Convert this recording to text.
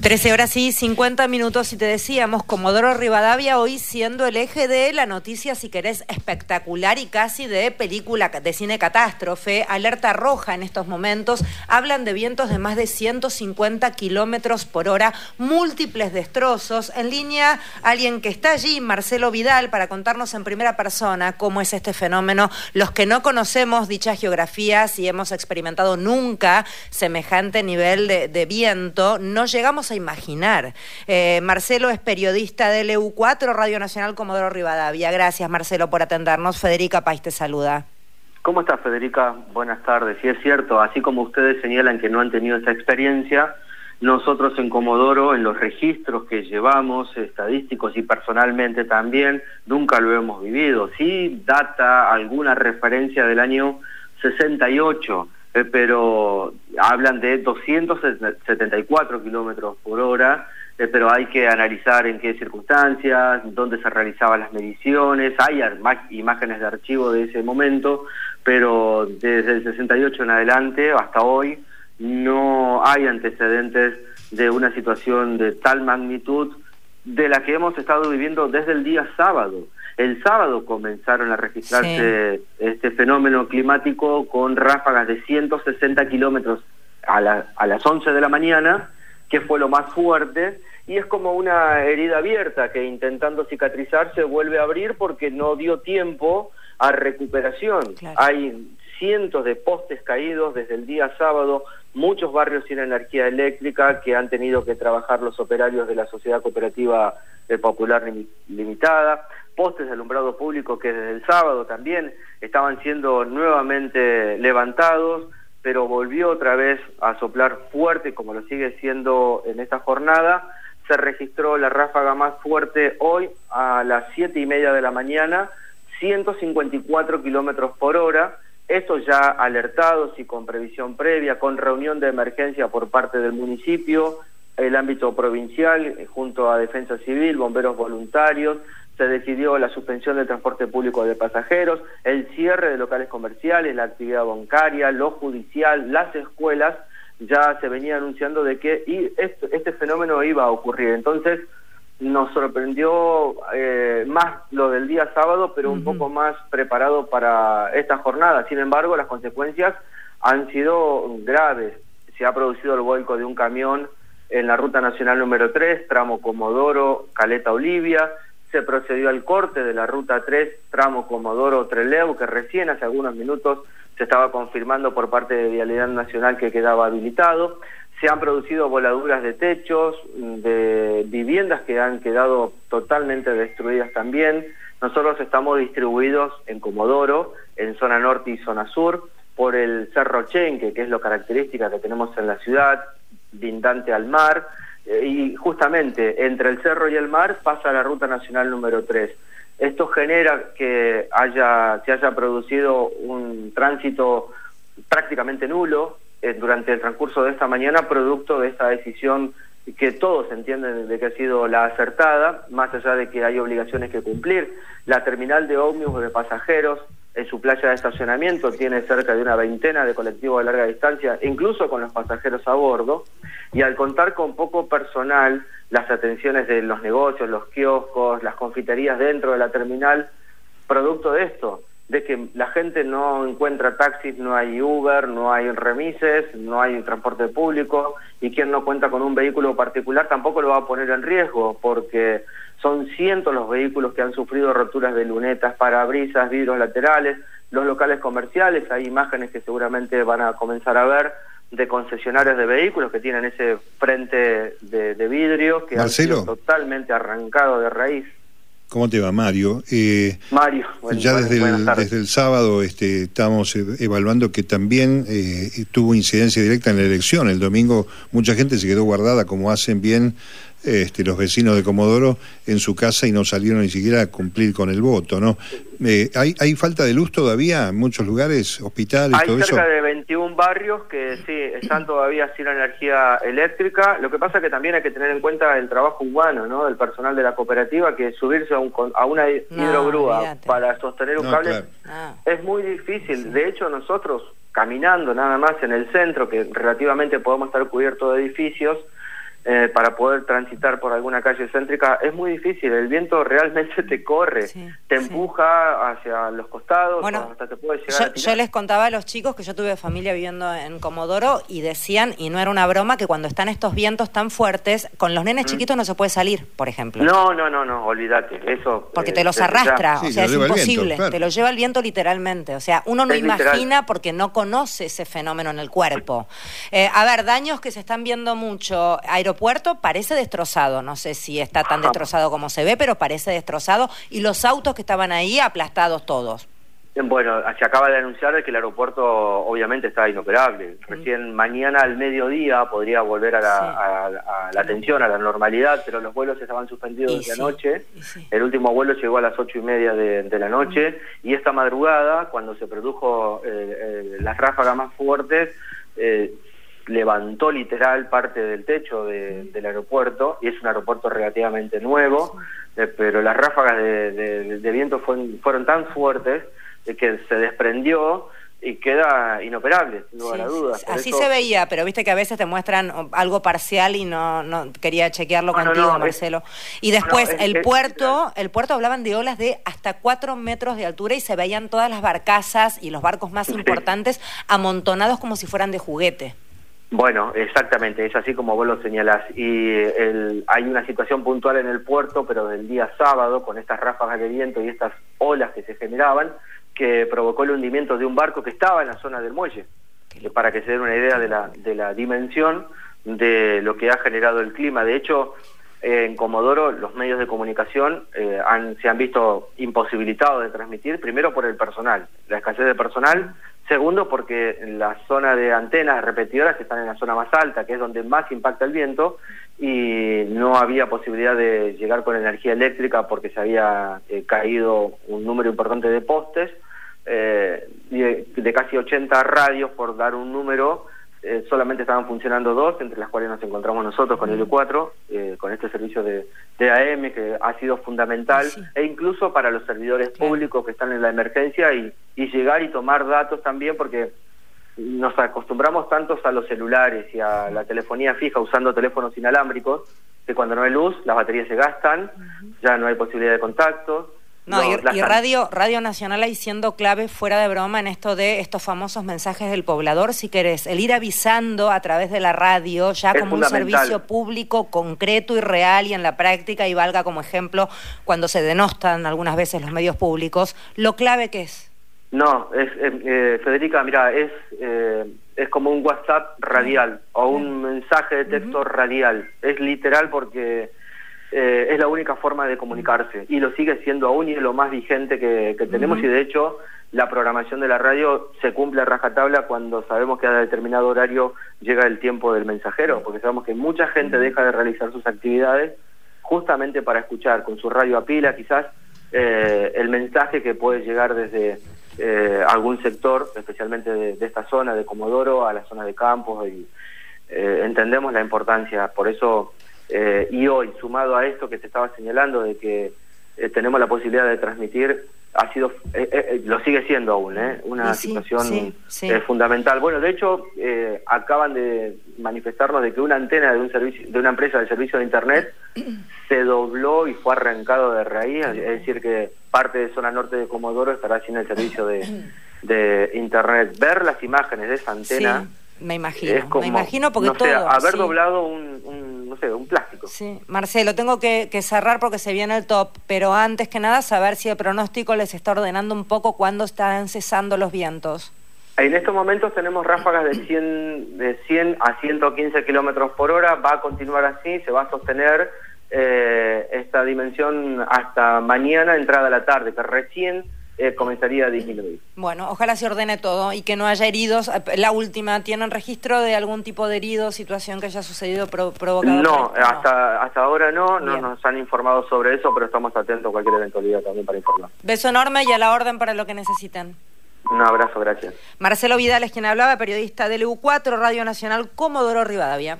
13 horas y 50 minutos y te decíamos, Comodoro Rivadavia hoy siendo el eje de la noticia, si querés, espectacular y casi de película de cine catástrofe, alerta roja en estos momentos, hablan de vientos de más de 150 kilómetros por hora, múltiples destrozos. En línea, alguien que está allí, Marcelo Vidal, para contarnos en primera persona cómo es este fenómeno. Los que no conocemos dichas geografías y hemos experimentado nunca semejante nivel de, de viento, no llegamos a imaginar. Eh, Marcelo es periodista del EU4, Radio Nacional Comodoro Rivadavia. Gracias, Marcelo, por atendernos. Federica País te saluda. ¿Cómo estás, Federica? Buenas tardes. Sí, es cierto, así como ustedes señalan que no han tenido esta experiencia, nosotros en Comodoro, en los registros que llevamos, estadísticos y personalmente también, nunca lo hemos vivido. Sí data alguna referencia del año 68, eh, pero hablan de 274 kilómetros por hora, eh, pero hay que analizar en qué circunstancias, dónde se realizaban las mediciones, hay imágenes de archivo de ese momento, pero desde el 68 en adelante, hasta hoy, no hay antecedentes de una situación de tal magnitud de la que hemos estado viviendo desde el día sábado. El sábado comenzaron a registrarse este fenómeno climático con ráfagas de 160 kilómetros a, a las 11 de la mañana, que fue lo más fuerte, y es como una herida abierta que intentando cicatrizar se vuelve a abrir porque no dio tiempo a recuperación. Hay cientos de postes caídos desde el día sábado, muchos barrios sin energía eléctrica que han tenido que trabajar los operarios de la Sociedad Cooperativa Popular Limitada, postes de alumbrado público que desde el sábado también estaban siendo nuevamente levantados, pero volvió otra vez a soplar fuerte, como lo sigue siendo en esta jornada. Se registró la ráfaga más fuerte hoy a las siete y media de la mañana, 154 kilómetros por hora. Esto ya alertados y con previsión previa, con reunión de emergencia por parte del municipio, el ámbito provincial, eh, junto a Defensa Civil, bomberos voluntarios, se decidió la suspensión del transporte público de pasajeros, el cierre de locales comerciales, la actividad bancaria, lo judicial, las escuelas, ya se venía anunciando de que este, este, fenómeno iba a ocurrir. Entonces, nos sorprendió eh, más lo del día sábado, pero un poco más preparado para esta jornada. Sin embargo, las consecuencias han sido graves. Se ha producido el vuelco de un camión en la ruta nacional número 3, tramo Comodoro, Caleta Olivia, se procedió al corte de la ruta 3, tramo Comodoro-Treleu, que recién hace algunos minutos se estaba confirmando por parte de Vialidad Nacional que quedaba habilitado. Se han producido voladuras de techos, de viviendas que han quedado totalmente destruidas también. Nosotros estamos distribuidos en Comodoro, en zona norte y zona sur, por el Cerro Chenque, que es lo característica que tenemos en la ciudad, lindante al mar, y justamente entre el cerro y el mar pasa la ruta nacional número 3. Esto genera que haya, se haya producido un tránsito prácticamente nulo eh, durante el transcurso de esta mañana, producto de esta decisión que todos entienden de que ha sido la acertada, más allá de que hay obligaciones que cumplir. La terminal de ómnibus de pasajeros en su playa de estacionamiento tiene cerca de una veintena de colectivos de larga distancia, incluso con los pasajeros a bordo, y al contar con poco personal, las atenciones de los negocios, los kioscos, las confiterías dentro de la terminal, producto de esto, de que la gente no encuentra taxis, no hay Uber, no hay remises, no hay transporte público, y quien no cuenta con un vehículo particular tampoco lo va a poner en riesgo, porque son cientos los vehículos que han sufrido roturas de lunetas, parabrisas, vidrios laterales, los locales comerciales, hay imágenes que seguramente van a comenzar a ver de concesionarios de vehículos que tienen ese frente de, vidrio que ha sido totalmente arrancado de raíz. ¿Cómo te va, Mario? Eh, Mario, ya desde el, desde el sábado este, estamos evaluando que también eh, tuvo incidencia directa en la elección. El domingo mucha gente se quedó guardada, como hacen bien este, los vecinos de Comodoro en su casa y no salieron ni siquiera a cumplir con el voto, ¿no? Eh, ¿hay, ¿Hay falta de luz todavía en muchos lugares, hospitales, hay todo eso? Hay cerca de 21 barrios que sí, están todavía sin energía eléctrica. Lo que pasa es que también hay que tener en cuenta el trabajo humano, ¿no? Del personal de la cooperativa, que subirse a, un, a una hidrogrúa para sostener un cable ah. es muy difícil. De hecho, nosotros caminando nada más en el centro, que relativamente podemos estar cubiertos de edificios, eh, para poder transitar por alguna calle céntrica es muy difícil. El viento realmente te corre, te empuja hacia los costados, hasta te puede llegar yo, yo, les contaba a los chicos que yo tuve familia viviendo en Comodoro y decían, y no era una broma, que cuando están estos vientos tan fuertes, con los nenes mm. chiquitos no se puede salir, por ejemplo. No, no, no, no, olvídate, eso... Porque te los arrastra, o sea, es imposible, te lo lleva el viento literalmente, o sea, uno no imagina porque no conoce ese fenómeno en el cuerpo. Eh, a ver, daños que se están viendo mucho, aeropuerto parece destrozado, no sé si está tan destrozado como se ve, pero parece destrozado, y los autos que estaban ahí aplastados todos. Bueno, se acaba de anunciar que el aeropuerto obviamente está inoperable. Recién mañana al mediodía podría volver a la, atención, a la normalidad, pero los vuelos estaban suspendidos de anoche. El último vuelo llegó a las ocho y media de, la noche. Y esta madrugada, cuando se produjo eh, eh, las ráfagas más fuertes, eh, levantó literal parte del techo del aeropuerto y es un aeropuerto relativamente nuevo, pero las ráfagas de, viento fueron tan fuertes que se desprendió y queda inoperable, sin lugar a dudas. Así se veía, pero viste que a veces te muestran algo parcial y no, no quería chequearlo contigo, Marcelo. y después el puerto, el puerto hablaban de olas de hasta cuatro metros de altura y se veían todas las barcazas y los barcos más importantes amontonados como si fueran de juguete. Bueno, exactamente, es así como vos lo señalás. Y el, hay una situación puntual en el puerto, pero del día sábado, con estas ráfagas de viento y estas olas que se generaban, que provocó el hundimiento de un barco que estaba en la zona del muelle, para que se den una idea de la, de la dimensión de lo que ha generado el clima. De hecho, en Comodoro los medios de comunicación eh, han, se han visto imposibilitados de transmitir, primero por el personal, la escasez de personal, segundo porque la zona de antenas repetidoras están en la zona más alta, que es donde más impacta el viento, y no había posibilidad de llegar con energía eléctrica porque se había eh, caído un número importante de postes, eh, de, casi 80 radios, por dar un número, eh, solamente estaban funcionando dos, entre las cuales nos encontramos nosotros con el 4 eh, con este servicio de, AM que ha sido fundamental, e incluso para los servidores públicos que están en la emergencia y, y llegar y tomar datos también, porque nos acostumbramos tantos a los celulares y a la telefonía fija usando teléfonos inalámbricos, que cuando no hay luz, las baterías se gastan, ya no hay posibilidad de contacto, no, y, Radio Radio Nacional ahí siendo clave fuera de broma en esto de estos famosos mensajes del poblador, si querés, el ir avisando a través de la radio ya como un servicio público concreto y real y en la práctica y valga como ejemplo cuando se denostan algunas veces los medios públicos, lo clave que es. No, es eh, eh, Federica, mira, es eh, es como un WhatsApp radial o un mensaje de texto radial. Es literal porque eh, es la única forma de comunicarse y lo sigue siendo aún y es lo más vigente que, tenemos y de hecho la programación de la radio se cumple a rajatabla cuando sabemos que a determinado horario llega el tiempo del mensajero, porque sabemos que mucha gente deja de realizar sus actividades justamente para escuchar con su radio a pila quizás eh, el mensaje que puede llegar desde eh, algún sector, especialmente de, esta zona de Comodoro a la zona de Campos y entendemos la importancia, por eso eh, y hoy, sumado a esto que te estaba señalando, de que eh, tenemos la posibilidad de transmitir, ha sido, eh, lo sigue siendo aún, una situación fundamental. Bueno, de hecho, acaban de manifestarnos de que una antena de un servicio, de una empresa de servicio de internet se dobló y fue arrancado de raíz, es decir que parte de zona norte de Comodoro estará sin el servicio de, de internet. Ver las imágenes de esa antena me imagino, me imagino porque todo. haber doblado un, no sé, un plástico. Sí, Marcelo, tengo que, cerrar porque se viene el top, pero antes que nada saber si el pronóstico les está ordenando un poco cuándo están cesando los vientos. En estos momentos tenemos ráfagas de 100, de 100 a 115 kilómetros por hora, va a continuar así, se va a sostener eh, esta dimensión hasta mañana, entrada a la tarde, que recién eh, comenzaría a disminuir. Bueno, ojalá se ordene todo y que no haya heridos. Eh, la última, ¿tienen registro de algún tipo de herido, situación que haya sucedido pro provocada? No, hasta, hasta ahora no, no nos han informado sobre eso, pero estamos atentos a cualquier eventualidad también para informar. Beso enorme y a la orden para lo que necesiten. Un abrazo, gracias. Marcelo Vidal es quien hablaba, periodista del EU4, Radio Nacional, Comodoro Rivadavia.